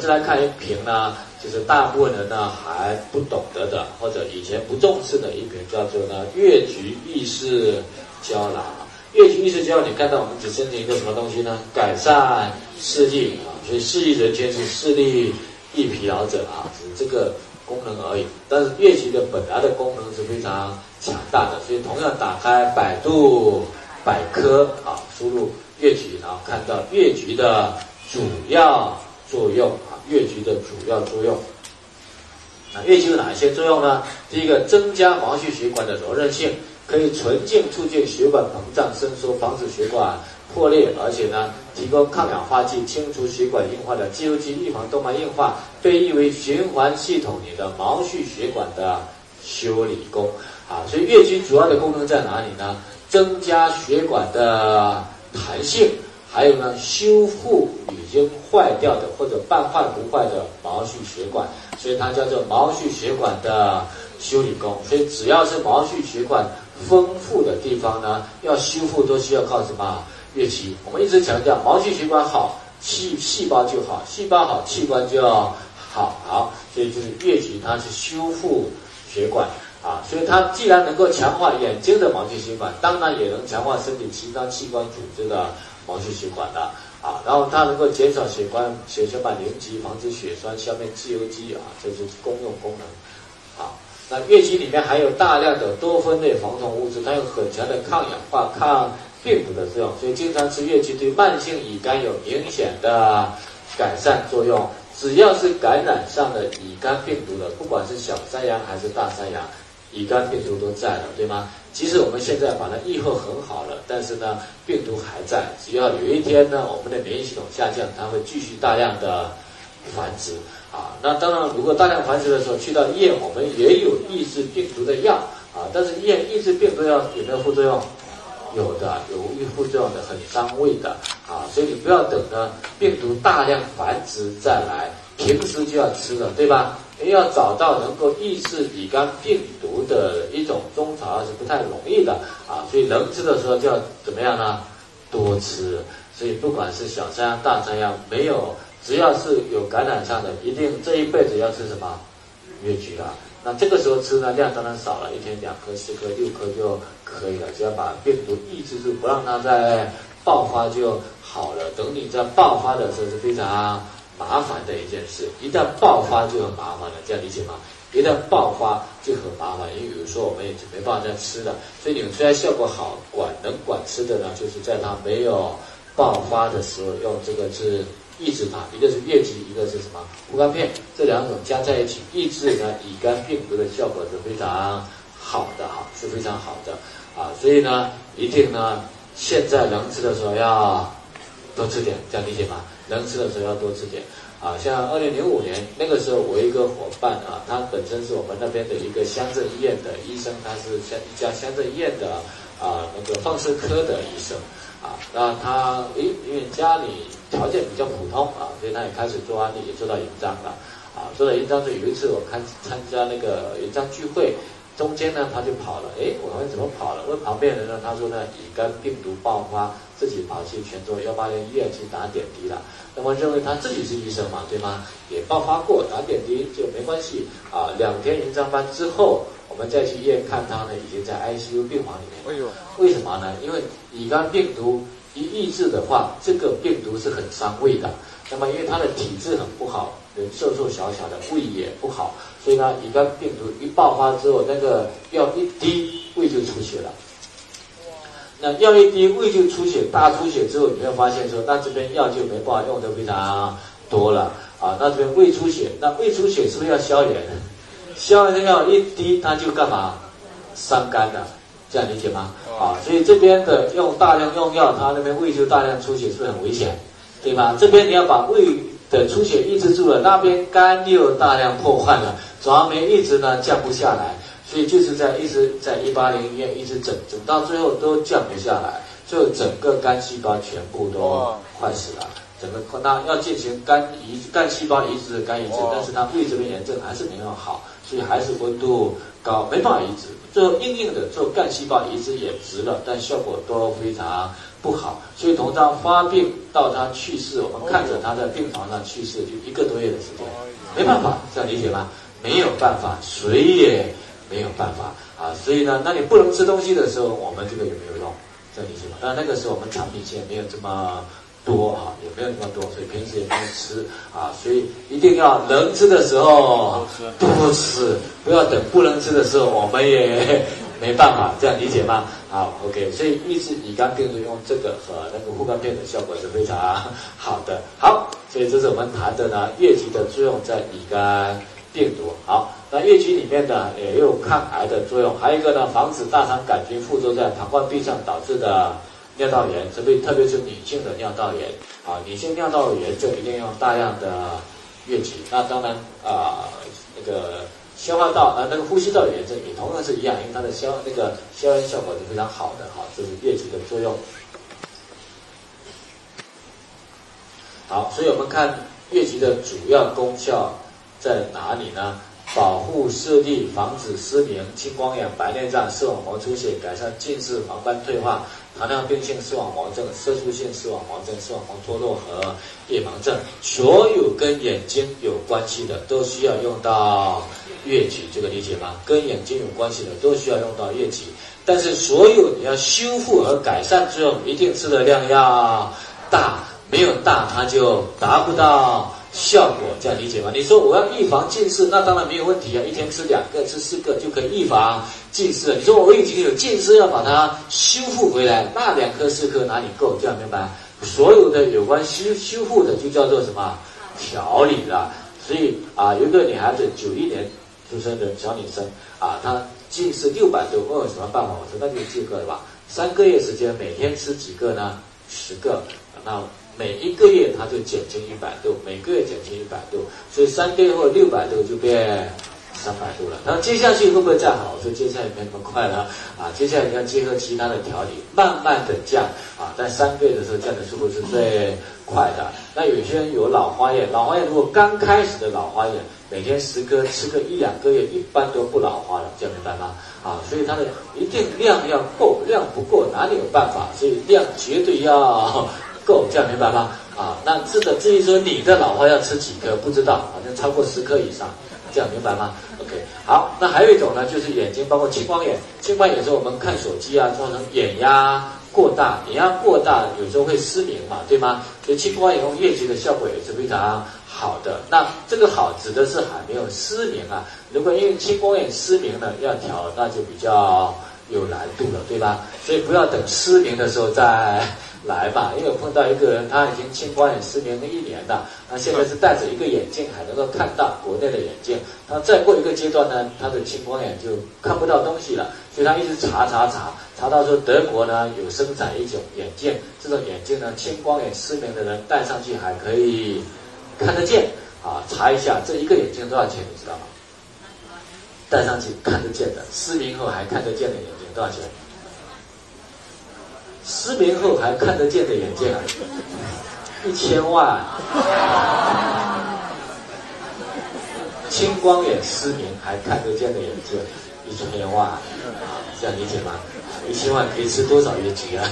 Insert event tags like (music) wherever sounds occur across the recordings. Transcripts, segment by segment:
再来看一瓶呢，就是大部分人呢还不懂得的，或者以前不重视的一瓶，叫做呢越橘意式胶囊。越橘意式胶囊，你看到我们只申请一个什么东西呢？改善视力啊，所以视力人群是视力易疲劳者啊，只是这个功能而已。但是越橘的本来的功能是非常强大的，所以同样打开百度百科啊，输入越橘，然后看到越橘的主要。作用，越橘的主要作用。那越橘有哪些作用呢？第一个，增加毛细血管的柔韧性，可以纯净促进血管膨胀伸缩，防止血管破裂，而且呢，提供抗氧化剂，清除血管硬化的肌肉记忆，预防动脉硬化，被誉为循环系统里的毛细血管的修理工啊。所以越橘主要的功能在哪里呢？增加血管的弹性。还有呢，修复已经坏掉的或者半坏不坏的毛细血管，所以它叫做毛细血管的修理工。所以只要是毛细血管丰富的地方呢，要修复都需要靠什么？乐器。我们一直强调，毛细血管好，细细胞就好，细胞好，器官就要好。好，所以就是乐器，它是修复血管啊。所以它既然能够强化眼睛的毛细血管，当然也能强化身体其他器官组织的。毛细血管的啊，然后它能够减少血管血小板凝集，防止血栓，消灭自由基啊，这是公用功能。啊，那月季里面含有大量的多酚类防虫物质，它有很强的抗氧化、抗病毒的作用，所以经常吃月季对慢性乙肝有明显的改善作用。只要是感染上的乙肝病毒的，不管是小山羊还是大山羊，乙肝病毒都在了，对吗？即使我们现在把它愈后很好了，但是呢，病毒还在。只要有一天呢，我们的免疫系统下降，它会继续大量的繁殖啊。那当然，如果大量繁殖的时候，去到医院，我们也有抑制病毒的药啊。但是医院抑制病毒药有没有副作用？有的，有副作用的，很伤胃的啊。所以你不要等呢，病毒大量繁殖再来，平时就要吃了，对吧？要找到能够抑制乙肝病毒的一种中草药是不太容易的啊，所以能吃的时候就要怎么样呢？多吃。所以不管是小山羊、大山羊，没有只要是有感染上的，一定这一辈子要吃什么？越橘啊。那这个时候吃呢量当然少了，一天两颗、四颗、六颗就可以了。只要把病毒抑制住，不让它再爆发就好了。等你在爆发的时候是非常。麻烦的一件事，一旦爆发就很麻烦了，这样理解吗？一旦爆发就很麻烦，因为有时候我们也没办法再吃了。所以你们虽然效果好，管能管吃的呢，就是在它没有爆发的时候用这个是抑制它，一个是疟疾，一个是什么护肝片，这两种加在一起抑制呢乙肝病毒的效果是非常好的哈，是非常好的啊。所以呢，一定呢，现在能吃的时候要多吃点，这样理解吗？能吃的时候要多吃点啊！像二零零五年那个时候，我一个伙伴啊，他本身是我们那边的一个乡镇医院的医生，他是乡一家乡镇医院的啊那个放射科的医生啊。那他诶，因为家里条件比较普通啊，所以他也开始做案例，也做到营章了啊。做到营章是有一次我看参加那个营章聚会。中间呢，他就跑了。哎，我问怎么跑了？问旁边人呢？他说呢，乙肝病毒爆发，自己跑去泉州幺八零医院去打点滴了。那么认为他自己是医生嘛，对吗？也爆发过，打点滴就没关系啊。两天营章班之后，我们再去医院看他呢，已经在 ICU 病房里面。哎呦，为什么呢？因为乙肝病毒一抑制的话，这个病毒是很伤胃的。那么因为他的体质很不好，人瘦瘦小小的，胃也不好。所以呢，乙肝病毒一爆发之后，那个药一滴，胃就出血了。那药一滴，胃就出血，大出血之后，你会发现说，那这边药就没办法用的非常多了啊。那这边胃出血，那胃出血是不是要消炎？消炎的药一滴，它就干嘛？伤肝的，这样理解吗？啊，所以这边的用大量用药，它那边胃就大量出血，是不是很危险？对吗？这边你要把胃的出血抑制住了，那边肝又大量破坏了。转氨酶一直呢降不下来，所以就是在一直在一八零医院一直整整到最后都降不下来，最后整个肝细胞全部都坏死了，整个那要进行肝移肝细胞移植的肝移植，但是他胃这边炎症还是没有好，所以还是温度高，没办法移植。最后硬硬的做干细胞移植也值了，但效果都非常不好。所以从他发病到他去世，我们看着他在病床上去世，就一个多月的时间，没办法，这样理解吗？没有办法，谁也没有办法啊。所以呢，那你不能吃东西的时候，我们这个有没有用？这样理解吗？但那个时候我们产品线没有这么。多哈，也没有那么多，所以平时也没有吃啊，所以一定要能吃的时候多吃，不要等不能吃的时候，我们也 (laughs) 没办法，这样理解吗？好，OK，所以抑制乙肝病毒用这个和那个护肝片的效果是非常好的。好，所以这是我们谈的呢，疟疾的作用在乙肝病毒。好，那疟疾里面呢也有抗癌的作用，还有一个呢，防止大肠杆菌附着在膀胱壁上导致的。尿道炎，特别特别是女性的尿道炎啊，女性尿道炎就一定要大量的月季。那当然啊，那个消化道啊，那个呼吸道炎症也同样是一样，因为它的消那个消炎效果是非常好的哈，这是月季的作用。好，所以我们看月季的主要功效在哪里呢？保护视力，防止失明、青光眼、白内障、视网膜出血，改善近视、黄斑退化。糖尿病性视网膜症、色素性视网膜症、视网膜脱落和夜盲症，所有跟眼睛有关系的都需要用到疟疾，这个理解吗？跟眼睛有关系的都需要用到疟疾，但是所有你要修复和改善作用，一定吃的量要大，没有大它就达不到。效果这样理解吗？你说我要预防近视，那当然没有问题啊，一天吃两个、吃四个就可以预防近视。你说我已经有近视，要把它修复回来，那两颗、四颗哪里够？这样明白？所有的有关修修复的就叫做什么调理了。所以啊，有一个女孩子九一年出生的小女生啊，她近视六百度，问我什么办法？我说那就这个吧，三个月时间每天吃几个呢？十个，那。每一个月它就减轻一百度，每个月减轻一百度，所以三个月后六百度就变三百度了。然后接下去会不会再好？所以接下来没那么快了啊，接下来你要结合其他的调理，慢慢的降啊。在三个月的时候降的速度是最快的。那有些人有老花眼，老花眼如果刚开始的老花眼，每天十颗吃个一两个月，一般都不老花了，这样明白吗？啊，所以它的一定量要够，量不够哪里有办法？所以量绝对要。够这样明白吗？啊，那至的至于说你的老花要吃几颗，不知道，反正超过十颗以上，这样明白吗？OK，好，那还有一种呢，就是眼睛包括青光眼，青光眼是我们看手机啊，造成眼压过大，眼压过大有时候会失明嘛，对吗？所以青光眼用疟疾的效果也是非常好的。那这个好指的是还没有失明啊，如果因为青光眼失明了要调，那就比较有难度了，对吧？所以不要等失明的时候再。来吧，因为我碰到一个人，他已经青光眼失明了一年了，他现在是戴着一个眼镜还能够看到国内的眼镜。他再过一个阶段呢，他的青光眼就看不到东西了，所以他一直查查查，查到说德国呢有生产一种眼镜，这种眼镜呢青光眼失明的人戴上去还可以看得见啊。查一下这一个眼镜多少钱，你知道吗？戴上去看得见的，失明后还看得见的眼镜多少钱？失明后还看得见的眼镜，一千万。青光眼失明还看得见的眼镜，一千万，这样理解吗？一千万可以吃多少月经 (laughs) 啊？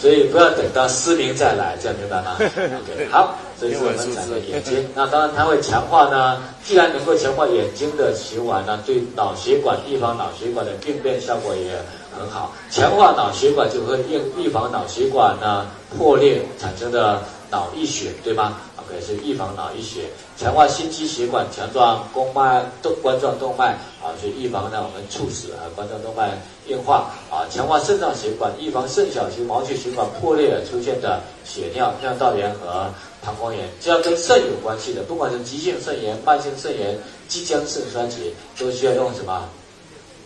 所以不要等到失明再来，这样明白吗？OK，(laughs) 好，这是我们讲的眼睛。那当然它会强化呢，既然能够强化眼睛的循环呢，对脑血管地方脑血管的病变效果也很好。强化脑血管就会预预防脑血管呢破裂产生的脑溢血，对吗？OK，是预防脑溢血。强化心肌血管，强壮宫脉动冠状动脉啊，所以预防呢我们猝死啊冠状动脉硬化啊。强化肾脏血管，预防肾小球毛细血管破裂而出现的血尿、尿道炎和膀胱炎。只要跟肾有关系的，不管是急性肾炎、慢性肾炎、即将肾衰竭，都需要用什么？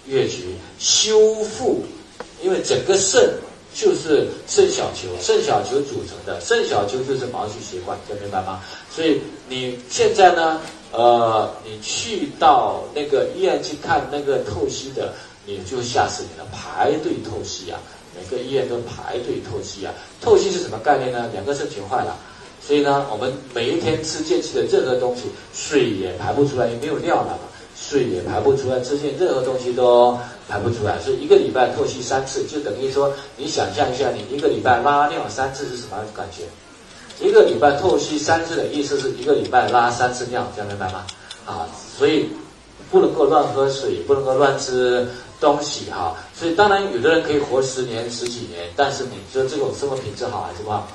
越局修复，因为整个肾。就是肾小球，肾小球组成的，肾小球就是毛细血管，这明白吗？所以你现在呢，呃，你去到那个医院去看那个透析的，你就吓死你了，排队透析啊，每个医院都排队透析啊。透析是什么概念呢？两个肾全坏了，所以呢，我们每一天吃进去的任何东西，水也排不出来，也没有尿了。水也排不出来，吃进任何东西都排不出来。所以一个礼拜透析三次，就等于说你想象一下，你一个礼拜拉尿三次是什么感觉？一个礼拜透析三次的意思是一个礼拜拉三次尿，这样明白吗？啊，所以不能够乱喝水，不能够乱吃东西哈。所以当然有的人可以活十年、十几年，但是你说这种生活品质好还是不好？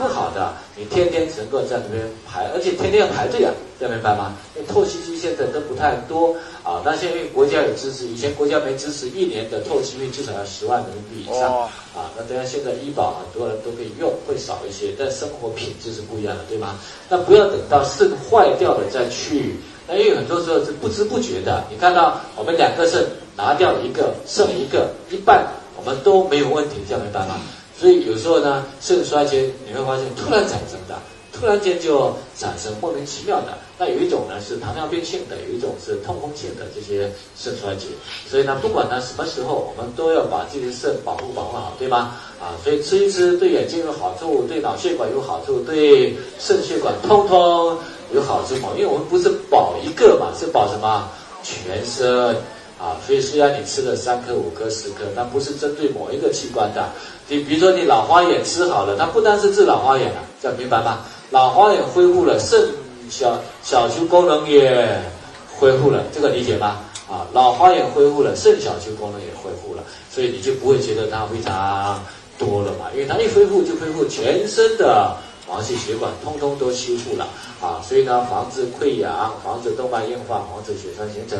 不好的，你天天只能够在那边排，而且天天要排队啊，这样明白吗？因为透析机现在都不太多啊，但现在国家有支持，以前国家没支持，一年的透析费至少要十万人民币以上啊。那当然现在医保很多人都可以用，会少一些，但生活品质是不一样的，对吗？那不要等到肾坏掉了再去，那因为很多时候是不知不觉的。你看到我们两个肾拿掉一个，剩一个一半，我们都没有问题，这样明白吗？所以有时候呢，肾衰竭你会发现突然产生的，突然间就产生莫名其妙的。那有一种呢是糖尿病性的，有一种是痛风性的这些肾衰竭。所以呢，不管呢什么时候，我们都要把自己的肾保护保护好，对吗？啊，所以吃一吃对眼睛有好处，对脑血管有好处，对肾血管通通有好处嘛。因为我们不是保一个嘛，是保什么？全身。啊，所以虽然你吃了三颗、五颗、十颗，但不是针对某一个器官的。你比如说你老花眼吃好了，它不单是治老花眼了，这样明白吗？老花眼恢复了，肾小小球功能也恢复了，这个理解吗？啊，老花眼恢复了，肾小球功能也恢复了，所以你就不会觉得它非常多了嘛，因为它一恢复就恢复全身的毛细血管，通通都修复了啊，所以呢，防止溃疡，防止动脉硬化，防止血栓形成。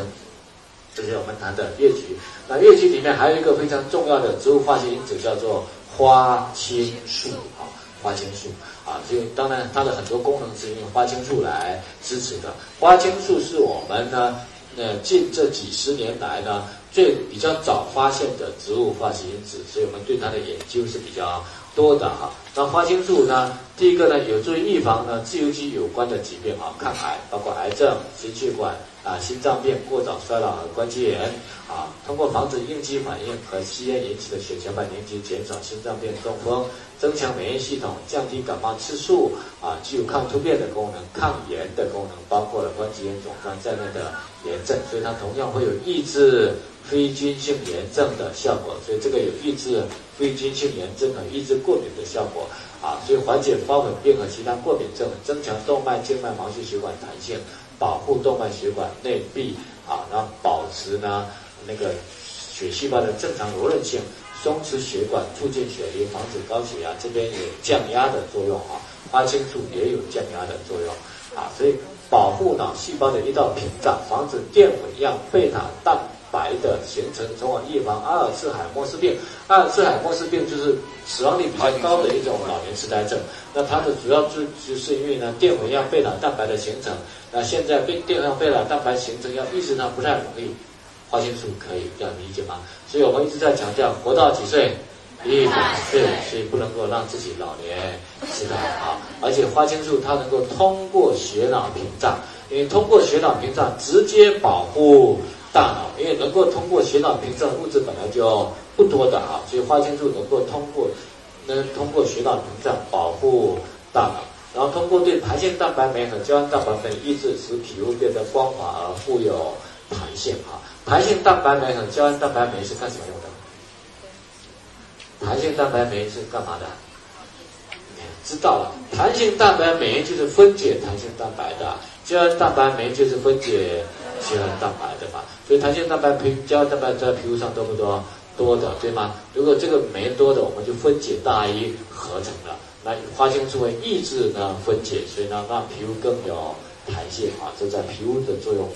这是我们谈的月菊。那月菊里面还有一个非常重要的植物化学因子，叫做花青素啊，花青素啊。所以当然它的很多功能是用花青素来支持的。花青素是我们呢，呃，近这几十年来呢，最比较早发现的植物化学因子，所以我们对它的研究是比较多的哈。那花青素呢，第一个呢，有助于预防呢自由基有关的疾病啊，抗癌，包括癌症、心血管。啊，心脏病、过早衰老和关节炎啊，通过防止应激反应和吸烟引起的血小板凝集，减少心脏病、中风，增强免疫系统，降低感冒次数啊，具有抗突变的功能、抗炎的功能，包括了关节炎肿胀在内的炎症，所以它同样会有抑制非菌性炎症的效果。所以这个有抑制非菌性炎症和抑制过敏的效果啊，所以缓解发粉病和其他过敏症，增强动脉、静脉、毛细血管弹性。保护动脉血管内壁啊，然后保持呢那个血细胞的正常柔韧性，松弛血管，促进血流，防止高血压。这边有降压的作用啊，花青素也有降压的作用啊，所以保护脑细胞的一道屏障，防止淀粉样贝塔蛋白的形成，从而预防阿尔茨海默氏病。阿尔茨海默氏病就是死亡率比较高的一种老年痴呆症。那它的主要就就是因为呢淀粉样贝塔蛋白的形成。那现在被电上贝塔蛋白形成要抑制它不太容易，花青素可以这样理解吗？所以我们一直在强调，活到几岁，一百岁，所以不能够让自己老年痴呆啊。而且花青素它能够通过血脑屏障，因为通过血脑屏障直接保护大脑，因为能够通过血脑屏障物质本来就不多的啊，所以花青素能够通过能通过血脑屏障保护大脑。然后通过对弹性蛋白酶和胶原蛋白酶抑制，使皮肤变得光滑而富有弹性啊。弹性蛋白酶和胶原蛋白酶是干什么用的？弹性蛋白酶是干嘛的？知道了，弹性蛋白酶就是分解弹性蛋白的，胶原蛋白酶就是分解胶原蛋白的嘛。所以弹性蛋白皮、胶原蛋白在皮肤上多不多？多的，对吗？如果这个酶多的，我们就分解大于合成了。那花青素会抑制呢分解，所以呢让皮肤更有弹性啊，这在皮肤的作用。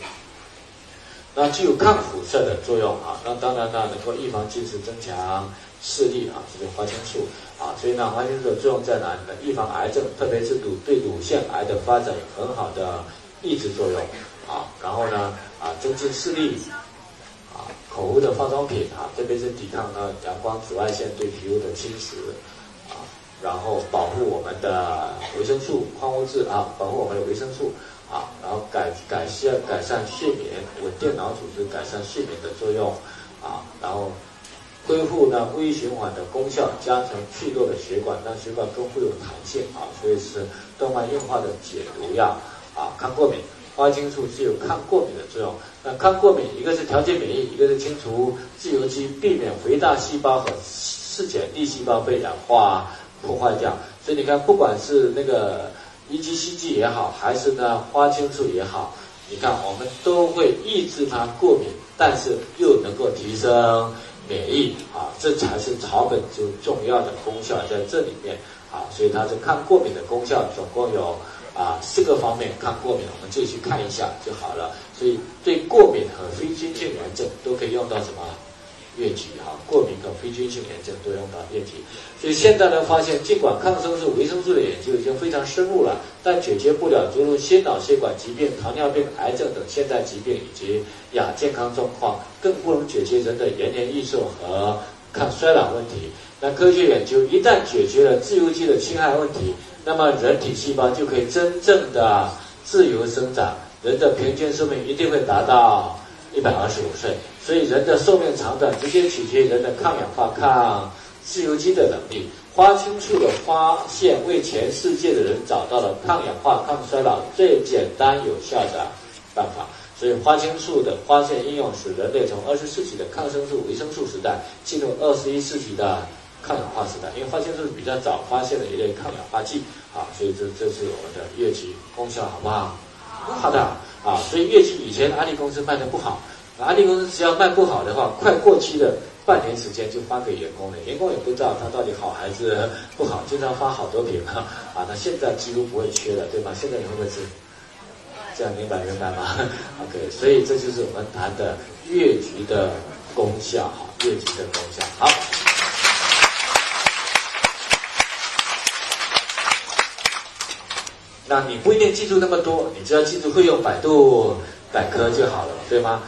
那具有抗辐射的作用啊，那当然呢能够预防近视、增强视力啊，这是花青素啊。所以呢花青素的作用在哪里呢？预防癌症，特别是乳对乳腺癌的发展有很好的抑制作用啊。然后呢啊增进视力啊，口服的化妆品啊，特别是抵抗呢阳光紫外线对皮肤的侵蚀。啊然后保护我们的维生素、矿物质啊，保护我们的维生素啊，然后改改善改善睡眠，稳定脑组织，改善睡眠的作用啊，然后恢复呢微循环的功效，加强脆弱的血管，让血管更富有弹性啊，所以是动脉硬化的解毒药啊，抗过敏花青素是有抗过敏的作用。那抗过敏，一个是调节免疫，一个是清除自由基，避免肥大细胞和嗜碱粒细胞被氧化破坏掉。所以你看，不管是那个 EGCG 也好，还是呢花青素也好，你看我们都会抑制它过敏，但是又能够提升免疫啊，这才是草本就重要的功效在这里面啊。所以它是抗过敏的功效总共有。啊，四个方面抗过敏，我们自己去看一下就好了。所以对过敏和非菌性炎症都可以用到什么？疟疾哈，过敏和非菌性炎症都用到疟疾。所以现在呢，发现尽管抗生素、维生素的研究已经非常深入了，但解决不了诸如心脑血管疾病、糖尿病、癌症等现代疾病以及亚健康状况，更不能解决人的延年益寿和抗衰老问题。那科学研究一旦解决了自由基的侵害问题，那么人体细胞就可以真正的自由生长，人的平均寿命一定会达到一百二十五岁。所以人的寿命长短直接取决于人的抗氧化、抗自由基的能力。花青素的发现为全世界的人找到了抗氧化、抗衰老最简单有效的办法。所以花青素的发现应用使人类从二十世纪的抗生素、维生素时代进入二十一世纪的。抗氧化时代，因为花青素是比较早发现的一类抗氧化剂啊，所以这这是我们的疟疾功效好不好？好的啊，所以疟疾以前安利公司卖的不好，安利公司只要卖不好的话，快过期的半年时间就发给员工了，员工也不知道它到底好还是不好，经常发好多瓶啊，啊，那现在几乎不会缺了，对吧？现在你会不会吃？(laughs) 这样明白明白吗？OK，所以这就是我们谈的疟疾的功效哈，疟疾的功效好。那你不一定记住那么多，你只要记住会用百度百科就好了，对吗？